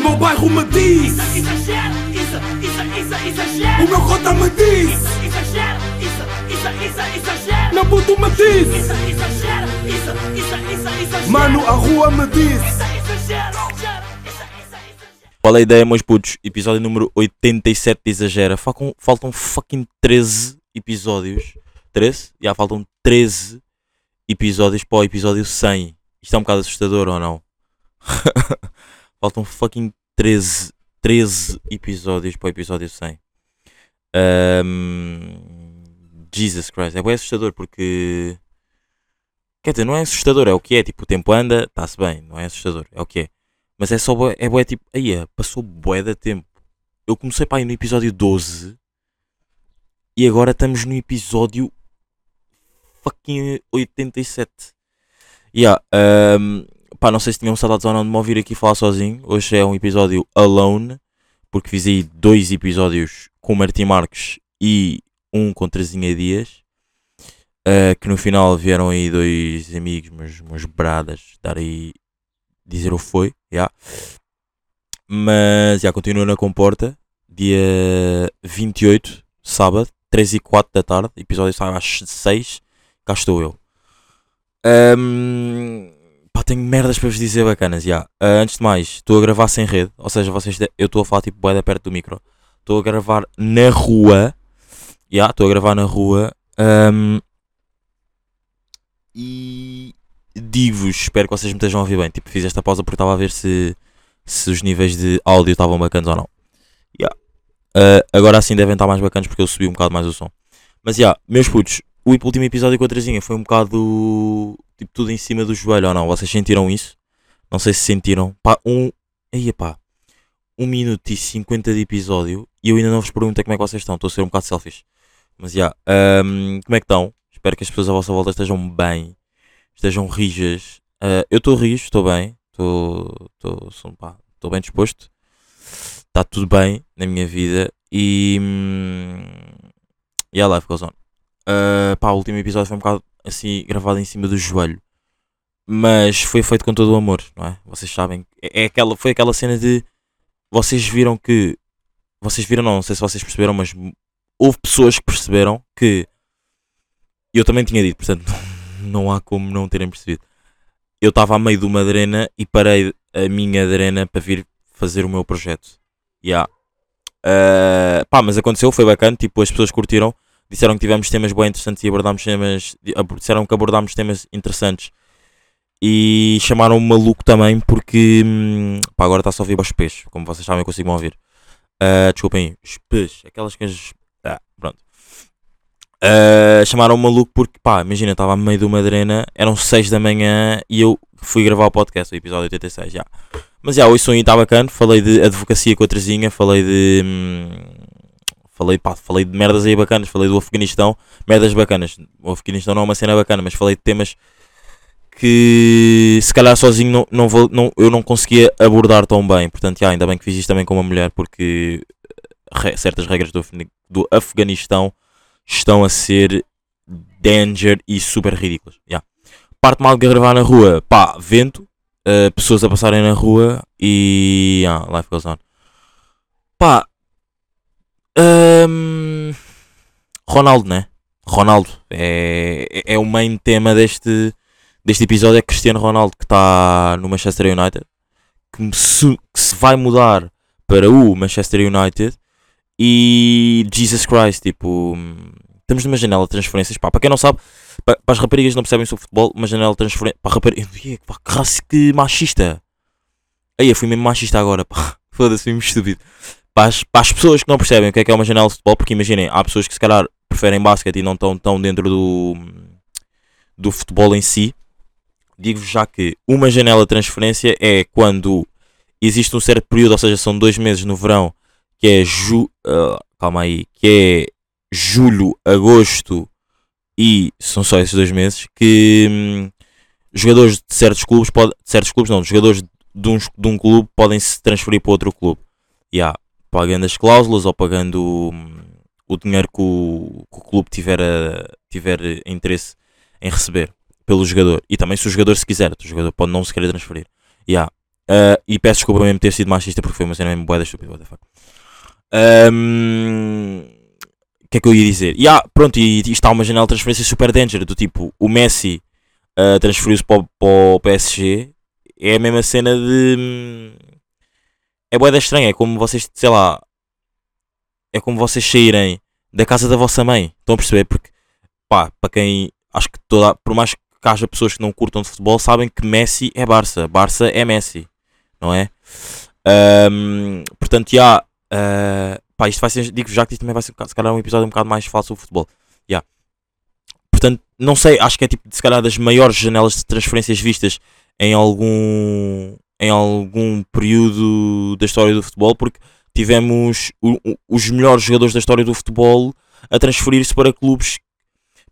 meu bairro me diz Isso, exagero, isso, isso, isso, exagero. O meu cota me diz Isso, exagero, isso, isso, isso, exagero. Meu puto me diz Isso, exagero, isso, isso, isso, exagero. Mano, a rua me diz Isso, exagero, exagero. Qual é a ideia, meus putos? Episódio número 87 de Exagera. Faltam, faltam fucking 13 episódios. 13? Já faltam 13 episódios para o episódio 100. Isto é um bocado assustador ou não? faltam fucking 13, 13 episódios para o episódio 100. Ahm, Jesus Christ. É bem assustador porque. Quer dizer, não é assustador, é o que é. Tipo, o tempo anda, está-se bem. Não é assustador, é o que é. Mas é só é bué tipo, aí passou bué da tempo. Eu comecei para aí no episódio 12 e agora estamos no episódio fucking 87. Yeah, um, pá, não sei se tinham saudades ou não de me ouvir aqui falar sozinho. Hoje é um episódio alone, porque fiz aí dois episódios com o Martim Marques e um com Terezinha Dias. Uh, que no final vieram aí dois amigos, meus, meus bradas, dar aí dizer o foi, já. Mas já continua na comporta, dia 28, sábado, 3 e 4 da tarde, episódio sai às 6, cá estou eu. Ahm, pá, tenho merdas para vos dizer bacanas, já. Ah, antes de mais, estou a gravar sem rede, ou seja, vocês, de- eu estou a falar tipo bué perto do micro. Estou a gravar na rua, já, estou a gravar na rua. ahm, e digo-vos, espero que vocês me estejam a ouvir bem. Tipo, fiz esta pausa porque estava a ver se, se os níveis de áudio estavam bacanas ou não. Yeah. Ah, agora assim devem estar mais bacanas porque eu subi um bocado mais o som. Mas já, meus putos, o último episódio com a Terezinha foi um bocado tipo tudo em cima do joelho ou não? Vocês sentiram isso? Não sei se sentiram. Pá, um. Aí, pá. 1 minuto e 50 de episódio e eu ainda não vos perguntei como é que vocês estão. Estou a ser um bocado selfish. Mas já, ahm, como é que estão? Espero que as pessoas à vossa volta estejam bem, estejam rijas. Ah, eu estou rijo, estou bem, estou bem disposto. Está tudo bem na minha vida e. hum, E a life goes on. Ah, pá, o último episódio foi um bocado assim gravado em cima do joelho. Mas foi feito com todo o amor, não é? Vocês sabem. É, é aquela, foi aquela cena de. Vocês viram que. Vocês viram, não, não sei se vocês perceberam, mas houve pessoas que perceberam que. Eu também tinha dito, portanto, não há como não terem percebido. Eu estava a meio de uma drena e parei a minha drena para vir fazer o meu projeto. Yeah. Ah, pá, mas aconteceu, foi bacana. Tipo, as pessoas curtiram, disseram que tivemos temas bem interessantes e abordámos temas. ab- Disseram que abordámos temas interessantes e chamaram o maluco também porque. hum, pá, agora está só a ouvir aos peixes, como vocês sabem, eu consigo ouvir. Ah, desculpem, os peixes, aquelas coisas. Ah, pronto. Ah, chamaram o maluco porque, pá, imagina, estava a meio de uma drena, eram 6 da manhã e eu fui gravar o podcast, o episódio 86, já. Mas já, hoje sonho está bacana, falei de advocacia com a Terezinha, falei de. hum, falei, pá, falei de merdas aí bacanas, falei do Afeganistão, merdas bacanas. O Afeganistão não é uma cena bacana, mas falei de temas que se calhar sozinho não, não vou, não, eu não conseguia abordar tão bem. Portanto, já, ainda bem que fiz isto também com uma mulher, porque re- certas regras do, do Afeganistão estão a ser danger e super ridículas. já. Parte mal de gravar na rua, pá, vento, uh, pessoas a passarem na rua e. Ah, life goes on. Pá. Hum, Ronaldo, né? Ronaldo é, é é o main tema deste, deste episódio. É Cristiano Ronaldo que está no Manchester United, que se, que se vai mudar para o Manchester United e Jesus Christ, tipo, estamos numa janela de transferências. Pá, para quem não sabe, para, para as raparigas não percebem sobre futebol, uma janela de transferências. Para raparigas, que raça que machista. Aí eu fui mesmo machista agora, pá. Foda-se, mesmo estúpido. Para as, para as pessoas que não percebem o que é que é uma janela de futebol, porque imaginem, há pessoas que se calhar preferem basquete e não estão tão dentro do, do futebol em si. Digo-vos já que uma janela de transferência é quando existe um certo período, ou seja, são dois meses no verão, que é ju, ah, calma aí, que é julho, agosto e são só esses dois meses que hum, jogadores de certos clubes pode, de certos clubes não, jogadores de, uns, de um clube podem se transferir para outro clube. Yeah, pagando as cláusulas ou pagando hum, o dinheiro que o, que o clube tiver, a- tiver interesse em receber pelo jogador. E também se o jogador se quiser, o jogador pode não se querer transferir. Yeah. Uh, e peço desculpa mesmo ter sido machista porque foi uma cena mesmo boeda estúpida. What the fuck. Um, O que é que eu ia dizer? E ah, pronto, e, está uma janela de transferência super danger. Do tipo, o Messi uh, transferiu-se para, o- para o PSG. É a mesma cena de. É boeda estranha. É como vocês, sei lá. É como vocês saírem da casa da vossa mãe. Estão a perceber? Porque, pá, para quem. Acho que toda. Por mais que haja pessoas que não curtam de futebol, sabem que Messi é Barça. Barça é Messi. Não é? Ahm, portanto, já. ah, pá, isto vai ser. Digo já que isto também vai ser se calhar um episódio um bocado mais fácil sobre futebol. Já. Portanto, não sei. Acho que é tipo, se calhar, das maiores janelas de transferências vistas em algum. Em algum período da história do futebol, porque tivemos o- o- os melhores jogadores da história do futebol a transferir-se para clubes.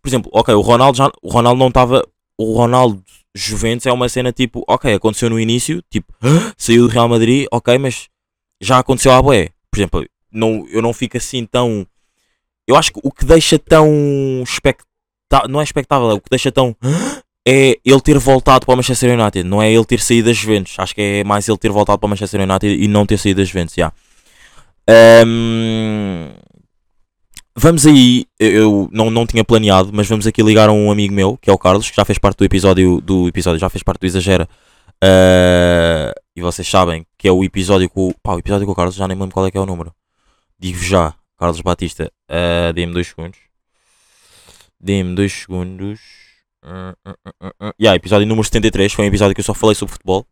Por exemplo, ok, o Ronaldo já, o Ronaldo não estava. O Ronaldo Juventus é uma cena tipo, ok, aconteceu no início, tipo, saiu do Real Madrid, ok, mas já aconteceu à boé. Por exemplo, não, eu não fico assim tão. Eu acho que o que deixa tão. Não é expectável, é o que deixa tão. É ele ter voltado para o Manchester United, não é ele ter saído das Juventus. Acho que é mais ele ter voltado para o Manchester United e não ter saído das Juventus, já. Ahm, Vamos aí, eu não, não tinha planeado, mas vamos aqui ligar a um amigo meu, que é o Carlos, que já fez parte do episódio, do episódio já fez parte do Exagera. Ah, e vocês sabem que é o episódio com. Pá, o episódio com o Carlos, já nem me lembro qual é que é o número. Digo já, Carlos Batista, ah, dê-me dois segundos. Dê-me dois segundos. Uh, uh, uh, uh, uh. Yeah, episódio número 73, foi um episódio que eu só falei sobre futebol.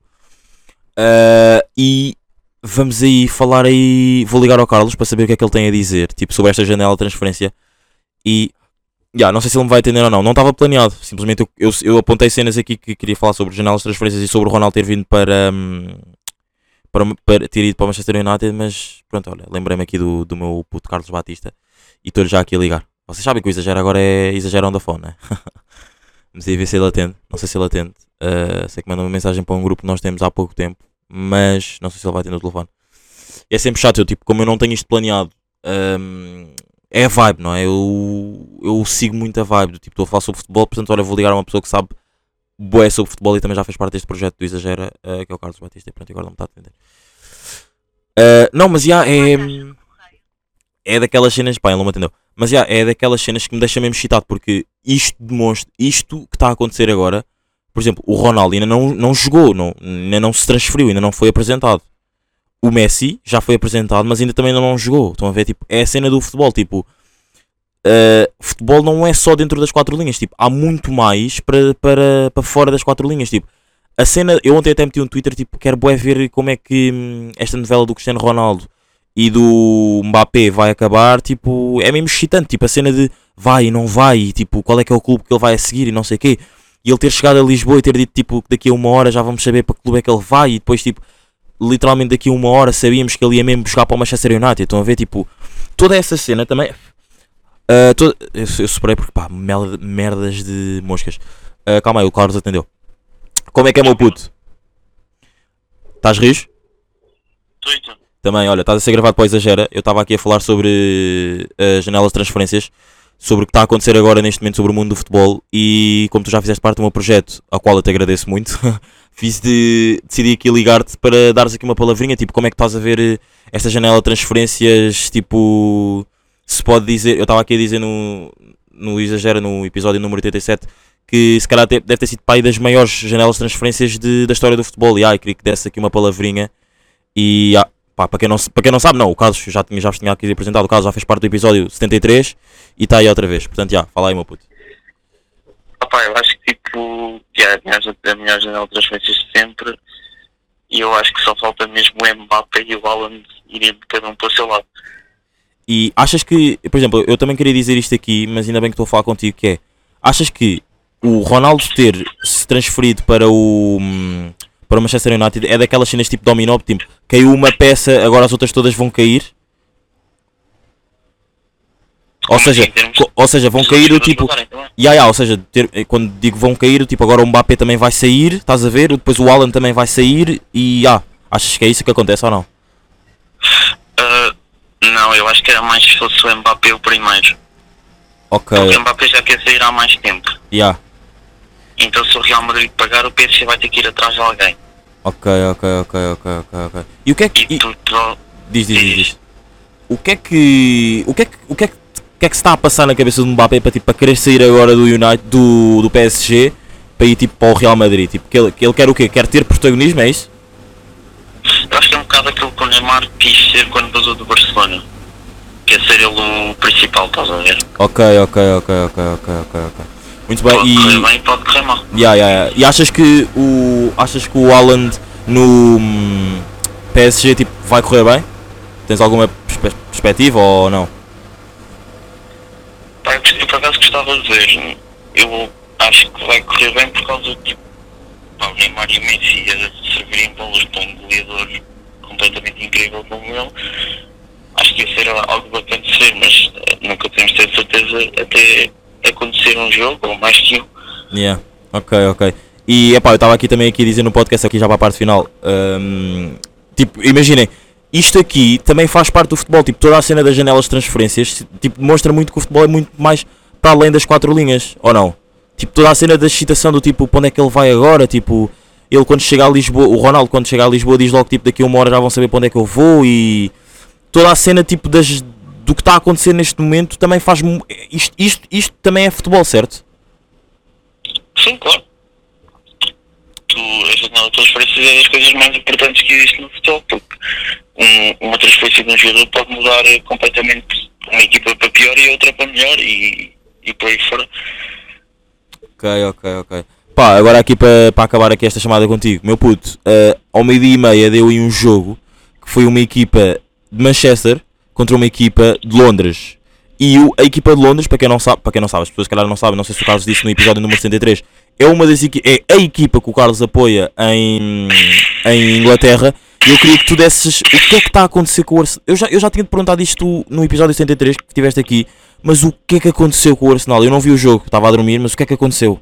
Ah, e vamos aí falar aí. Vou ligar ao Carlos para saber o que é que ele tem a dizer, tipo, sobre esta janela de transferência. E. Yeah, não sei se ele me vai entender ou não. Não estava planeado. Simplesmente eu, eu, eu apontei cenas aqui que queria falar sobre janelas de transferências e sobre o Ronaldo ter vindo para. hum, para, para ter ido para o Manchester United, mas pronto, olha, lembrei-me aqui do, do meu puto Carlos Batista e estou já aqui a ligar. Vocês sabem que o exagero agora é exagero on the phone, né? Vamos aí ver se ele atende. Não sei se ele atende. Uh, sei que manda uma mensagem para um grupo que nós temos há pouco tempo, mas não sei se ele vai atender o telefone. E é sempre chato, eu, tipo, como eu não tenho isto planeado, hum, é a vibe, não é? Eu, eu sigo muito a vibe, do tipo, estou a falar sobre futebol, portanto, olha, vou ligar a uma pessoa que sabe boé sobre futebol e também já fez parte deste projeto do Exagera, uh, que é o Carlos Batista, e pronto, agora não me está a atender. Uh, não, mas já é. É daquelas cenas, pá, ele não me atendeu. Mas já é daquelas cenas que me deixa mesmo excitado, porque isto demonstra, isto que está a acontecer agora, por exemplo, o Ronaldo ainda não, não jogou, não, ainda não se transferiu, ainda não foi apresentado. O Messi já foi apresentado, mas ainda também ainda não jogou. Estão a ver, tipo, é a cena do futebol, tipo, uh, futebol não é só dentro das quatro linhas, tipo, há muito mais para, para, para fora das quatro linhas, tipo, a cena, eu ontem até meti um Twitter, tipo, quero bué ver como é que hum, esta novela do Cristiano Ronaldo e do Mbappé vai acabar, tipo, é mesmo excitante, tipo, a cena de vai e não vai, e, tipo, qual é que é o clube que ele vai a seguir e não sei o quê. E ele ter chegado a Lisboa e ter dito, tipo, que daqui a uma hora já vamos saber para que clube é que ele vai, e depois, tipo, literalmente daqui a uma hora sabíamos que ele ia mesmo jogar para o Manchester United. Estão a ver, tipo, toda essa cena também. ah, toda- eu, eu superei porque, pá, merda- merdas de moscas. Ah, calma aí, o Carlos atendeu. Como é que é, meu puto? Estás rijo? Twitter. Também, olha, estás a ser gravado para o Exagera. Eu estava aqui a falar sobre as janelas de transferências, sobre o que está a acontecer agora neste momento sobre o mundo do futebol. E como tu já fizeste parte do meu projeto, ao qual eu te agradeço muito, fiz de, decidi aqui ligar-te para dares aqui uma palavrinha. Tipo, como é que estás a ver eh, esta janela de transferências? Tipo, se pode dizer. Eu estava aqui a dizer no, no Exagera, no episódio número 87, que se calhar deve ter sido pai das maiores janelas de transferências de- da história do futebol. E ai, queria que desse aqui uma palavrinha. E ah, pá, para, quem não, para quem não sabe, não, o Carlos já tinha, já vos tinha aqui apresentado, o Carlos já fez parte do episódio 73 e está aí outra vez. Portanto, já, fala aí, meu puto. Opá, eu acho que tipo, que é a melhor, janela de transferências de sempre. E eu acho que só falta mesmo o Mbappé e o Haaland irem cada um para o seu lado. E achas que, por exemplo, eu também queria dizer isto aqui, mas ainda bem que estou a falar contigo, que é, achas que o Ronaldo ter se transferido para o hum, para o Manchester United é daquelas cenas tipo dominó, tipo, caiu uma peça, agora as outras todas vão cair? Ou seja, ou seja, vão cair o tipo, passarem também. Ya, ya, ou seja, ter- eh, quando digo vão cair, tipo, agora o Mbappé também vai sair, estás a ver? Depois o Alan também vai sair e, ah, achas que é isso que acontece ou não? Ah, não, eu acho que era mais se fosse o Mbappé o primeiro. Ok, Porque o Mbappé já quer sair há mais tempo. ya, Então se o Real Madrid pagar, o PSG vai ter que ir atrás de alguém. Ok, ok, ok, ok, ok, ok. E o que é que. E tu, tu Diz, diz, diz, diz. O que é que. O que é que. O que é que, o que é que se está a passar na cabeça do Mbappé para, tipo, para querer sair agora do United, do, do PSG para ir tipo para o Real Madrid? Tipo, que ele, que ele quer o quê? Quer ter protagonismo, é isso? Eu acho que é um bocado aquilo que o Neymar quis ser quando basou do Barcelona. Que é ser ele o principal, estás a ver? Ok, ok, ok, ok, ok, ok, ok. Muito bem, Pode e. correr bem e pode correr mal. Yeah, yeah, yeah. E achas que o. Achas que o Haaland no hum, PSG tipo, vai correr bem? Tens alguma perspe- perspectiva ou não? Pá, eu, por acaso gostava de ver. Eu acho que vai correr bem por causa de tipo, pá, o Neymar e o Messi a servirem bolas para um goleador completamente incrível como ele. Acho que ia ser algo bacana de ser, mas eh, nunca podemos ter certeza até acontecer um jogo ou mais que um. Yeah. Ok, ok. E epá, eu estava aqui também aqui dizer no podcast aqui já para a parte final. hum, tipo, imaginem, isto aqui também faz parte do futebol. Tipo, toda a cena das janelas de transferências tipo, demonstra muito que o futebol é muito mais para além das quatro linhas, ou não? Tipo, toda a cena da excitação do tipo, para onde é que ele vai agora? Tipo, ele quando chega a Lisboa, o Ronaldo quando chega a Lisboa diz logo tipo, daqui a uma hora já vão saber para onde é que eu vou e toda a cena tipo das do que está a acontecer neste momento também faz isto, isto, isto também é futebol, certo? Sim, claro. Tu, a transferências é das coisas mais importantes que existe no futebol, porque um- uma transferência de um jogador pode mudar completamente uma equipa para pior e outra para melhor e, e por aí fora. Ok, ok, ok. Pá, agora aqui para para acabar aqui esta chamada contigo, meu puto, eh, ao meio-dia e meia deu aí um jogo que foi uma equipa de Manchester contra uma equipa de Londres. E o- a equipa de Londres, para quem não sabe, para quem não sabe, as pessoas que calhar não sabem, não sei se o Carlos disse no episódio número 73, é uma das é a equipa que o Carlos apoia em, em Inglaterra. E eu queria que tu desses o que é que está a acontecer com o Arsenal. Eu já, eu já tinha te perguntado isto no episódio 73 que tiveste aqui, mas o que é que aconteceu com o Arsenal? Eu não vi o jogo, estava a dormir, mas o que é que aconteceu?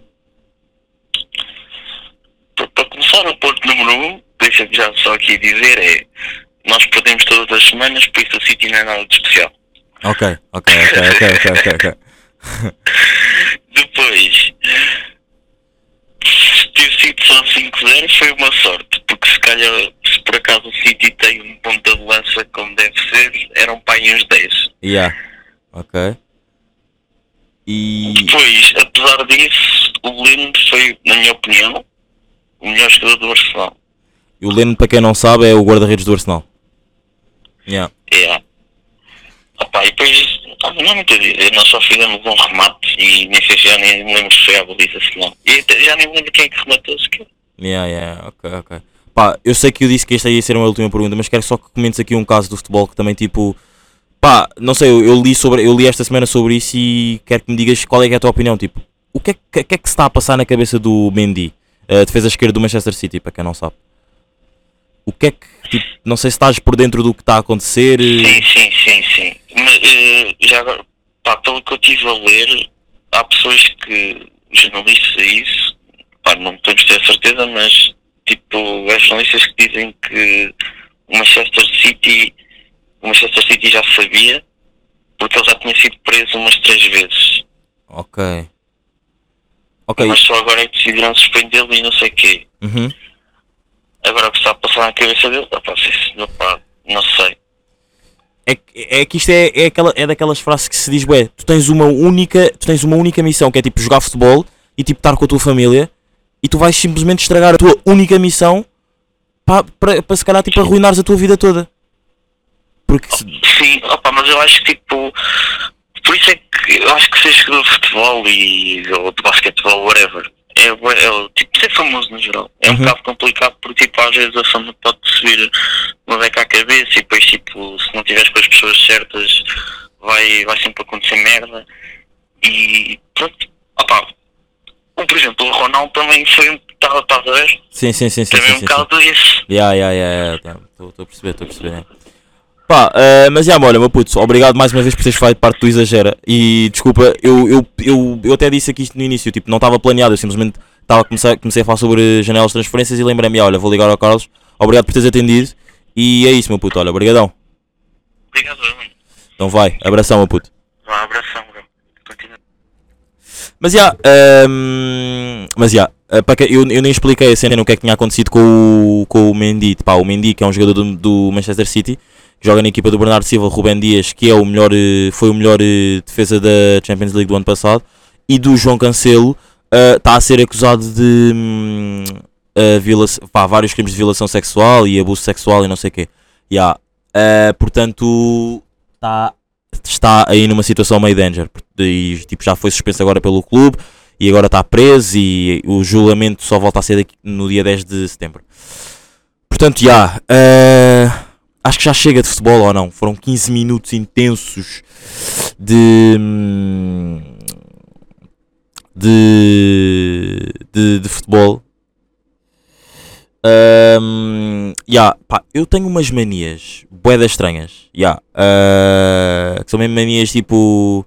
Para, começar, o ponto número um, deixa-me já só aqui dizer, é nós perdemos todas as semanas, por isso o City não é nada de especial. Ok, ok, ok, ok, ok, ok, ok. Depois, se ter sido só 5-0 foi uma sorte, porque se calhar, se por acaso o City tem um ponta de lança como deve ser, eram aí uns 10. Yeah. Ok. E. Depois, apesar disso, o Leno foi, na minha opinião, o melhor jogador do Arsenal. E o Leno, para quem não sabe, é o guarda-redes do Arsenal. Yeah. É. Opa, e depois, não muito a dizer, nós só fizemos um remate e nem sei se já nem me lembro se foi a baliza se não. E já nem me lembro quem é que rematou sequer. Yeah, yeah, ok, ok. Pá, eu sei que eu disse que esta ia ser uma última pergunta, mas quero só que comentes aqui um caso do futebol que também, tipo. Pá, não sei, eu, eu li, sobre, eu li esta semana sobre isso e quero que me digas qual é, é a tua opinião. Tipo, o que é, que, que é que se está a passar na cabeça do Mendy, a defesa esquerda do Manchester City, para quem não sabe? O que é que, tipo, não sei se estás por dentro do que está a acontecer. Sim, sim, sim, sim. Mas eh, já agora, pá, pelo que eu estive a ler, há pessoas que, jornalistas a isso, pá, não podemos ter certeza, mas tipo, há jornalistas que dizem que o Manchester City, o Manchester City já sabia, porque ele já tinha sido preso umas três vezes. Ok. Ok. Mas só agora é que decidiram suspendê-lo e não sei o quê. Uhum. Agora o que está a passar na cabeça dele, senhor, pá, não sei. É, que- é que isto é, é, aquela, é daquelas frases que se diz, ué, tu tens uma única, tu tens uma única missão que é tipo jogar futebol e tipo estar com a tua família e tu vais simplesmente estragar a tua única missão para se calhar tipo arruinares a tua vida toda. Porque se- Sim, opa, mas eu acho que tipo. Por isso é que eu acho que jogador de futebol e, ou de basquetebol, whatever, é, é, o- tipo ser famoso no geral. É um Uhum. bocado complicado porque tipo às vezes a fama pode subir uma beca à cabeça e depois tipo se não tiveres com as pessoas certas vai, vai sempre acontecer merda. E pronto, opa. o, Por exemplo, o Ronaldo também foi um. Estava a ver? sim, sim, sim, sim, Também sim, um sim, bocado isso. Yeah, yeah, yeah, yeah, Estou a perceber, estou a perceber. Pá, eh, mas já, olha, meu puto, obrigado mais uma vez por teres feito parte do Exagera. E desculpa, eu, eu, eu, eu até disse aqui isto no início, tipo, não estava planeado, eu simplesmente estava a começar, comecei a falar sobre janelas de transferências e lembrei-me, olha, vou ligar ao Carlos, obrigado por teres atendido. E é isso, meu puto, olha, obrigadão. Obrigado, mano. Então vai, abração, meu puto. Um abração, bro. Continua. Mas já, ehm, mas já, Uh, para que- eu, eu nem expliquei a cena o que é que tinha acontecido com o, com o Mendy. Pá, o Mendy, que é um jogador do, do Manchester City, joga na equipa do Bernardo Silva, Rubem Dias, que é o melhor, eh, foi o melhor eh, defesa da Champions League do ano passado, e do João Cancelo, está a ser acusado de violação, pá, vários crimes de violação sexual e abuso sexual e não sei o quê. Yeah. Uh, portanto, tá, está aí numa situação meio danger. E, tipo, já foi suspenso agora pelo clube e agora está preso e o julgamento só volta a ser no dia 10 de setembro. Portanto, já. uh, acho que já chega de futebol ou não. Foram 15 minutos intensos de. hum, de. de, de futebol. Um, yeah, pá, eu tenho umas manias boedas estranhas. Yeah, uh, que são mesmo manias tipo.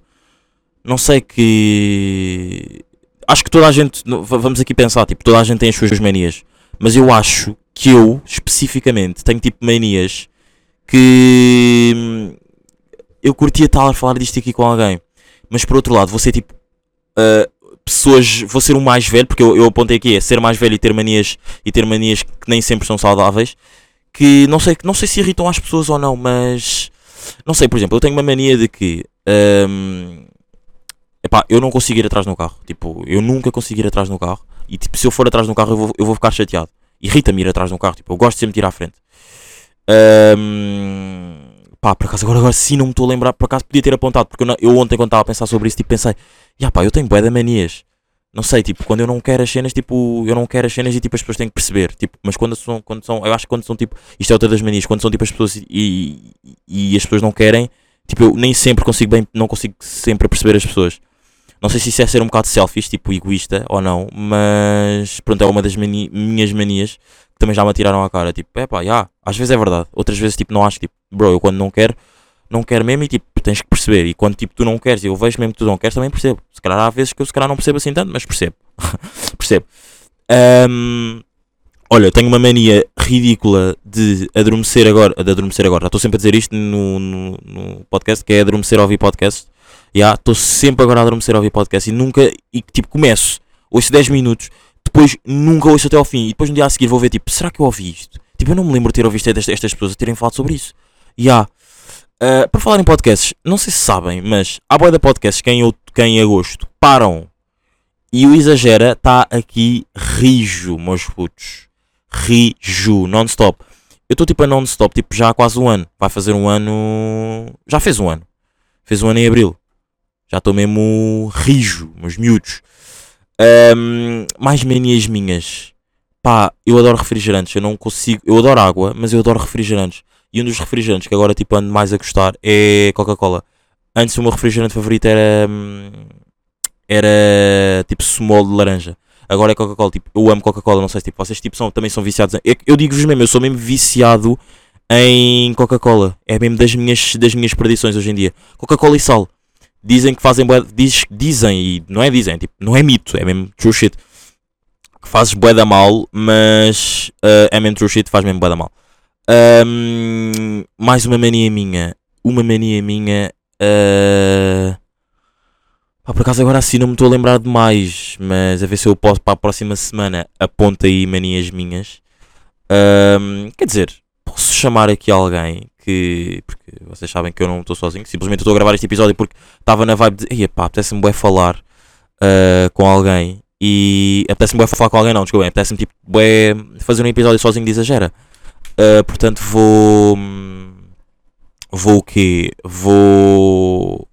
Não sei que. Acho que toda a gente. Vamos aqui pensar, tipo, toda a gente tem as suas manias. Mas eu acho que eu, especificamente, tenho tipo manias que. hum, Eu curtia estar a falar disto aqui com alguém. Mas por outro lado, vou ser tipo. uh, pessoas. Vou ser o mais velho, porque eu, eu apontei aqui é ser mais velho e ter manias. E ter manias que nem sempre são saudáveis. Que não sei, não sei se irritam as pessoas ou não, mas. Não sei, por exemplo, eu tenho uma mania de que. hum, epá, eu não consigo ir atrás no carro. Tipo, eu nunca consigo ir atrás no carro. E tipo, se eu for atrás no carro, eu vou, eu vou ficar chateado. Irrita-me ir atrás no carro. Tipo, eu gosto de sempre de ir à frente. Hum, pá, por acaso, agora, agora sim não me estou a lembrar. Por acaso podia ter apontado. Porque eu, eu ontem, quando estava a pensar sobre isso, tipo, pensei, ya pá, eu tenho bué de manias. Não sei, tipo, quando eu não quero as cenas, tipo, eu não quero as cenas e tipo as pessoas têm que perceber. Tipo, mas quando são, quando são, eu acho que quando são tipo, isto é outra das manias, quando são tipo as pessoas e, e, e as pessoas não querem, tipo, eu nem sempre consigo bem, não consigo sempre perceber as pessoas. Não sei se isso é ser um bocado selfish, tipo, egoísta ou não, mas pronto, é uma das mani- minhas manias também já me atiraram à cara. Tipo, é pá, já, às vezes é verdade, outras vezes, tipo, não acho, tipo, bro, eu quando não quero, não quero mesmo e tipo, tens que perceber. E quando tipo, tu não queres e eu vejo mesmo que tu não queres, também percebo. Se calhar há vezes que eu se calhar não percebo assim tanto, mas percebo. percebo. Ahm, olha, tenho uma mania ridícula de adormecer agora. De adormecer agora. Estou sempre a dizer isto no, no, no podcast, que é adormecer a ouvir podcast. Já, estou sempre agora a adormecer a ouvir podcast e nunca. E tipo, começo, ouço 10 minutos, depois nunca ouço até ao fim. E depois no dia a seguir vou ver, tipo, será que eu ouvi isto? Tipo, eu não me lembro de ter ouvido isto destas estas pessoas a terem falado sobre isso. Já. Uh, por falar em podcasts, não sei se sabem, mas há boia de podcasts que em, out- que em agosto param e o Exagera está aqui rijo, meus putos. Rijo, non-stop. Eu estou tipo a non-stop, tipo já há quase um ano. Vai fazer um ano. Já fez um ano. Fez um ano em abril. Já estou mesmo rijo, meus miúdos. Ahm, mais manias minhas. Pá, eu adoro refrigerantes. Eu não consigo. Eu adoro água, mas eu adoro refrigerantes. E um dos refrigerantes que agora tipo ando mais a gostar é Coca-Cola. Antes o meu refrigerante favorito era. hum, Era tipo small de laranja. Agora é Coca-Cola. Tipo, eu amo Coca-Cola. Não sei se tipo, vocês tipo, são, também são viciados em. Eu, eu digo-vos mesmo, eu sou mesmo viciado em Coca-Cola. É mesmo das minhas, das minhas perdições hoje em dia. Coca-Cola e sal. Dizem que fazem bué, diz, dizem, e não é dizem, tipo, não é mito, é mesmo true shit. Que fazes bué da mal, mas ah, é mesmo true shit, faz mesmo bué da mal. Ahm, mais uma mania minha. Uma mania minha. ah, pá, por acaso agora assim não me estou a lembrar de mais. Mas a ver se eu posso para a próxima semana aponta aí manias minhas. Ahm, quer dizer, posso chamar aqui alguém que. Porque vocês sabem que eu não estou sozinho. Simplesmente estou a gravar este episódio porque estava na vibe de. Ei, pá, apetece-me bué falar ah, com alguém. E apetece-me bué falar com alguém, não, desculpa, apetece-me tipo bué fazer um episódio sozinho de exagera. Uh, portanto, vou. Vou o quê? Vou.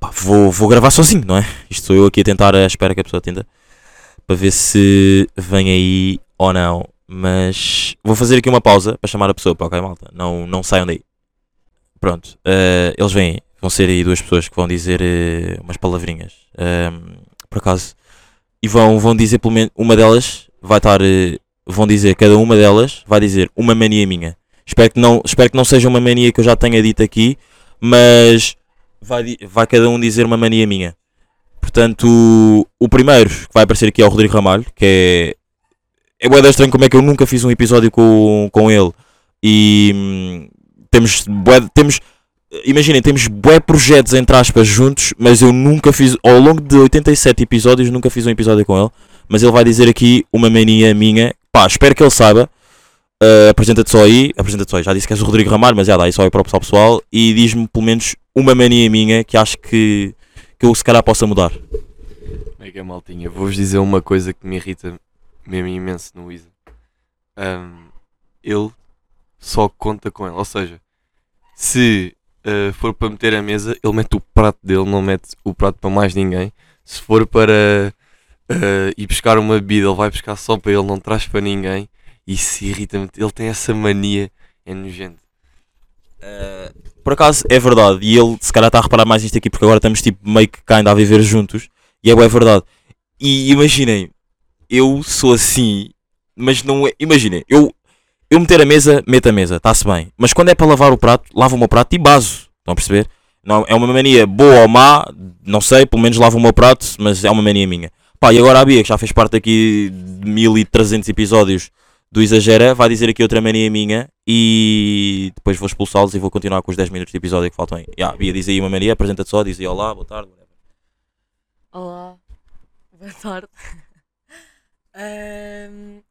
Pá, vou, vou gravar sozinho, não é? Isto sou eu aqui a tentar, à espera que a pessoa atenda. Para ver se vem aí ou não. Mas vou fazer aqui uma pausa para chamar a pessoa. Para ok, malta. Não, não saiam daí. Pronto. uh, eles vêm. Vão ser aí duas pessoas que vão dizer uh, umas palavrinhas. Um, por acaso. E vão, vão dizer pelo menos. Uma delas vai estar. uh, vão dizer, cada uma delas vai dizer uma mania minha. Espero que não, espero que não seja uma mania que eu já tenha dito aqui, mas vai, vai cada um dizer uma mania minha. Portanto, o primeiro que vai aparecer aqui é o Rodrigo Ramalho, que é. É bué estranho como é que eu nunca fiz um episódio com, com ele. E hum, temos, bué, temos. Imaginem, temos bué projetos entre aspas juntos, mas eu nunca fiz. Ao longo de 87 episódios, nunca fiz um episódio com ele. mas ele vai dizer aqui uma mania minha. Pá, espero que ele saiba. Uh, apresenta-te só aí, apresenta-te só aí. Já disse que és o Rodrigo Ramalho, mas já dá aí só aí para o pessoal pessoal. E diz-me pelo menos uma mania minha que acho que, que eu se calhar possa mudar. É que é, maltinha? Vou-vos dizer uma coisa que me irrita mesmo imenso no Isa. Ahm, ele só conta com ela. Ou seja, se ah, for para meter a mesa, ele mete o prato dele, não mete o prato para mais ninguém. Se for para ah, ir buscar uma bebida, ele vai buscar só para ele, não traz para ninguém. Isso irrita-me. Ele tem essa mania, é nojento. Uh, por acaso é verdade, e ele se calhar está a reparar mais isto aqui porque agora estamos tipo meio que cá ainda a viver juntos, e é, bué verdade. E imaginem, eu sou assim, mas não é. Imaginem, eu, eu meter a mesa, meto a mesa, está-se bem. Mas quando é para lavar o prato, lavo o meu prato e baso. Estão a perceber? Não, é uma mania boa ou má, não sei, pelo menos lavo o meu prato, mas é uma mania minha. Pá, e agora a Bia, que já fez parte aqui de 1300 episódios do Exagera, vai dizer aqui outra mania minha e depois vou expulsá-los e vou continuar com os 10 minutos de episódio que faltam aí. Yeah, Bia, diz aí uma mania, apresenta-te só, diz aí olá, boa tarde. Olá, boa tarde. Ahm.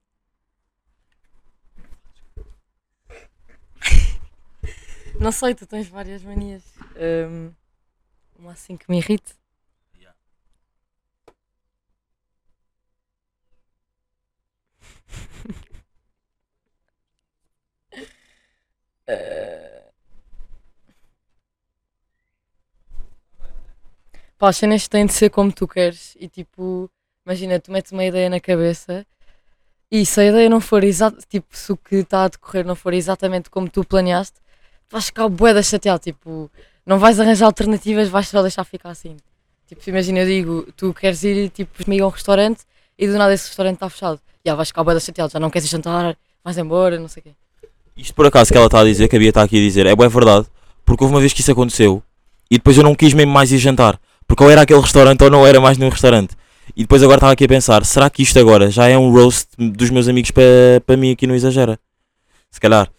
Não sei, tu tens várias manias. Ahm, Uma assim que me irrite. Ah. Pá, as cenas têm de ser como tu queres e tipo, imagina, tu metes uma ideia na cabeça e se a ideia não for exata, tipo, se o que está a decorrer não for exatamente como tu planeaste, tu vais ficar bué da chateado, tipo, não vais arranjar alternativas, vais só deixar ficar assim. Tipo, imagina, eu digo, tu queres ir tipo comigo a um restaurante e do nada esse restaurante está fechado. Já vais ficar da chateado, já não queres ir jantar, vais embora, não sei o quê. Isto por acaso que ela está a dizer, que a Bia está aqui a dizer, é bem verdade, porque houve uma vez que isso aconteceu e depois eu não quis mesmo mais ir jantar, porque ou era aquele restaurante ou não era mais nenhum restaurante. E depois agora estava aqui a pensar, será que isto agora já é um roast dos meus amigos para mim aqui no Exagera? Se calhar.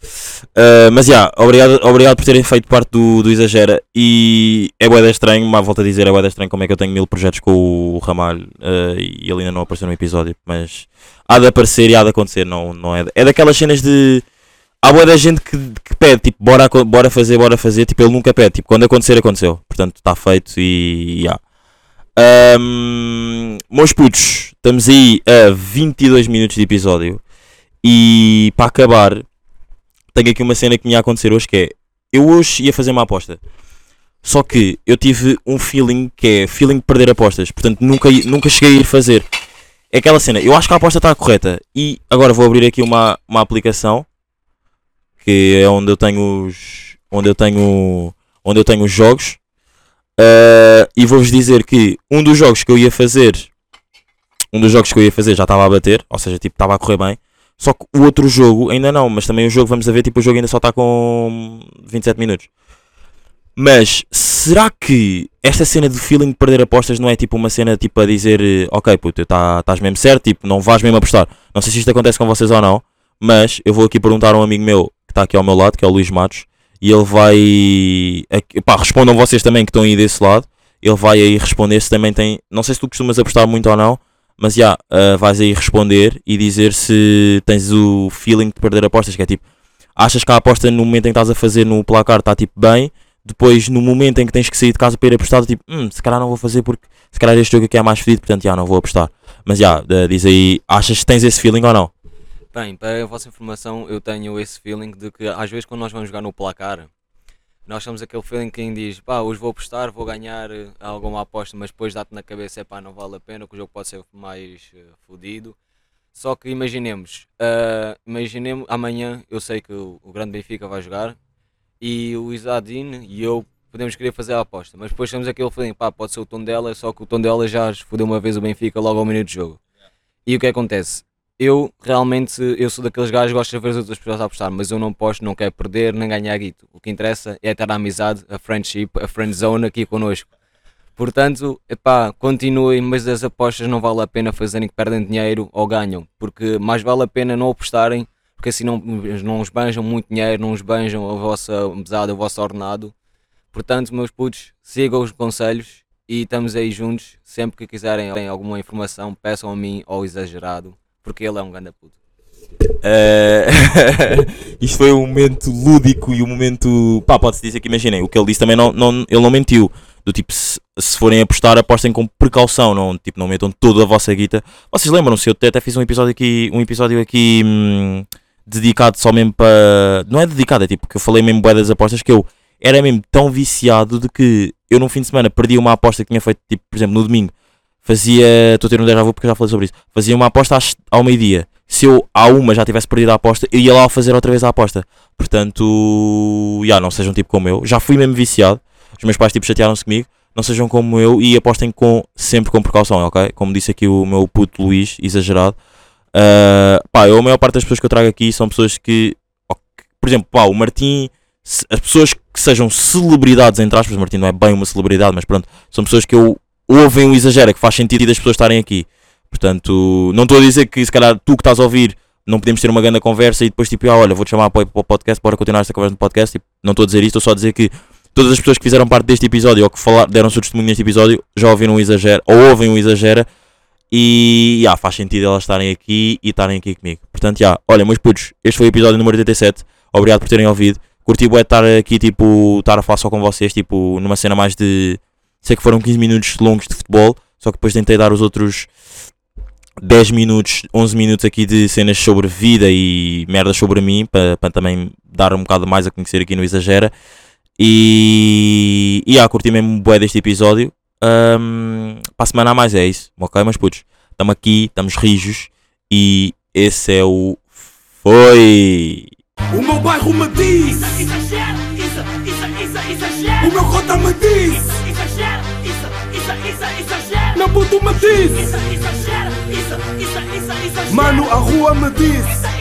Ah, mas já, obrigado, obrigado por terem feito parte do, do Exagera. E é bué da estranho, mas volto a dizer, é bué da estranho como é que eu tenho mil projetos com o Ramalho ah, e ele ainda não apareceu no episódio. Mas há de aparecer e há de acontecer, não, não é? É daquelas cenas de. Há boa da gente que, que pede, tipo, bora, bora fazer, bora fazer. Tipo, ele nunca pede. Tipo, quando acontecer, aconteceu. Portanto, está feito e. já. Ahm, meus putos, estamos aí a 22 minutos de episódio. E para acabar, tenho aqui uma cena que me ia acontecer hoje que é. Eu hoje ia fazer uma aposta. Só que eu tive um feeling que é feeling de perder apostas. Portanto, nunca, nunca cheguei a ir fazer. É aquela cena. Eu acho que a aposta está correta. E agora vou abrir aqui uma, uma aplicação. Que é onde eu tenho os. Onde eu tenho. Onde eu tenho os jogos. Ah, e vou-vos dizer que um dos jogos que eu ia fazer. Um dos jogos que eu ia fazer já estava a bater. Ou seja, tipo, estava a correr bem. Só que o outro jogo ainda não, mas também o jogo, vamos a ver, tipo, o jogo ainda só está com 27 minutos. Mas será que esta cena de feeling de perder apostas não é tipo uma cena tipo a dizer ok puto, tá, estás mesmo certo, tipo, não vais mesmo apostar. Não sei se isto acontece com vocês ou não, mas eu vou aqui perguntar a um amigo meu que está aqui ao meu lado, que é o Luís Matos, e ele vai. aqui- Pá, respondam vocês também que estão aí desse lado. Ele vai aí responder se também tem. Não sei se tu costumas apostar muito ou não, mas já, ah, vais aí responder e dizer se tens o feeling de perder apostas, que é tipo, achas que a aposta no momento em que estás a fazer no placar está tipo bem, depois no momento em que tens que sair de casa para ir apostar, tipo, hum, se calhar não vou fazer porque se calhar este jogo aqui é mais fedido, portanto já não vou apostar. Mas já, ah, diz aí, achas que tens esse feeling ou não? Bem, para a vossa informação, eu tenho esse feeling de que às vezes quando nós vamos jogar no placar, nós temos aquele feeling que diz, pá, hoje vou apostar, vou ganhar eh, alguma aposta, mas depois dá-te na cabeça, é pá, não vale a pena, que o jogo pode ser mais eh, fodido. Só que imaginemos, ah, imaginemos, amanhã eu sei que o, o grande Benfica vai jogar e o Isadine e eu podemos querer fazer a aposta, mas depois temos aquele feeling, pá, pode ser o tom dela, só que o tom dela já fodeu uma vez o Benfica logo ao minuto de jogo. E o que acontece? Eu realmente eu sou daqueles gajos que gosto de ver as outras pessoas a apostar, mas eu não posto, não quero perder nem ganhar guito. O que interessa é ter a amizade, a friendship, a friend zone aqui connosco. Portanto, epá, continuem, mas as apostas não vale a pena fazerem que perdem dinheiro ou ganham, porque mais vale a pena não apostarem, porque assim não, não os banjam muito dinheiro, não os banjam a vossa mesada, o vosso ordenado. Portanto, meus putos, sigam os conselhos e estamos aí juntos. Sempre que quiserem alguma informação, peçam a mim ou exagerado, porque ele é um ganda puto. Eh, isto foi um momento lúdico e um momento. Pá, pode-se dizer que imaginem, o que ele disse também não, não, ele não mentiu. Do tipo, se, se forem apostar, apostem com precaução, não, tipo, não metam toda a vossa guita. Vocês lembram-se, eu até, até fiz um episódio aqui, um episódio aqui hum, dedicado só mesmo para. Não é dedicado, é tipo que eu falei mesmo bué das apostas que eu era mesmo tão viciado de que eu num fim de semana perdi uma aposta que tinha feito, tipo, por exemplo, no domingo. Fazia. Estou a ter um déjà vu porque já falei sobre isso. Fazia uma aposta às- ao meio-dia. Se eu à uma já tivesse perdido a aposta, eu ia lá fazer outra vez a aposta. Portanto, já não sejam tipo como eu. Já fui mesmo viciado. Os meus pais tipo chatearam-se comigo. Não sejam como eu e apostem com, sempre com precaução, ok? Como disse aqui o meu puto Luís, exagerado. Ah, pá, eu, a maior parte das pessoas que eu trago aqui são pessoas que, por exemplo, pá, o Martim, as pessoas que sejam celebridades, entre aspas, Martim não é bem uma celebridade, mas pronto, são pessoas que eu ouvem o exagero, que faz sentido das pessoas estarem aqui. Portanto, não estou a dizer que se calhar tu que estás a ouvir não podemos ter uma grande conversa e depois tipo, ah, olha, vou-te chamar para o podcast, bora continuar esta conversa no podcast. Tipo, não estou a dizer isto, estou só a dizer que todas as pessoas que fizeram parte deste episódio ou que falar, deram o seu testemunho neste episódio já ouviram um exagero ou ouvem um exagera e já faz sentido elas estarem aqui e estarem aqui comigo. Portanto, já, olha, meus putos, este foi o episódio número 87. Obrigado por terem ouvido. Curti bué estar aqui, tipo, estar a falar só com vocês, tipo, numa cena mais de. Sei que foram 15 minutos longos de futebol, só que depois tentei dar os outros 10 minutos, 11 minutos aqui de cenas sobre vida e merdas sobre mim, para também dar um bocado mais a conhecer aqui no Exagera. E. E ah, curti mesmo bué deste episódio. Ahm, para a semana a mais é isso, ok, meus putos? Estamos aqui, estamos rijos e esse é o. Foi! O meu bairro me diz, isso, isso, isso, exagera. o meu cota me diz, meu puto me diz, Isso, exagera, isso, isso, isso, exagera. mano, a rua me diz. Isso,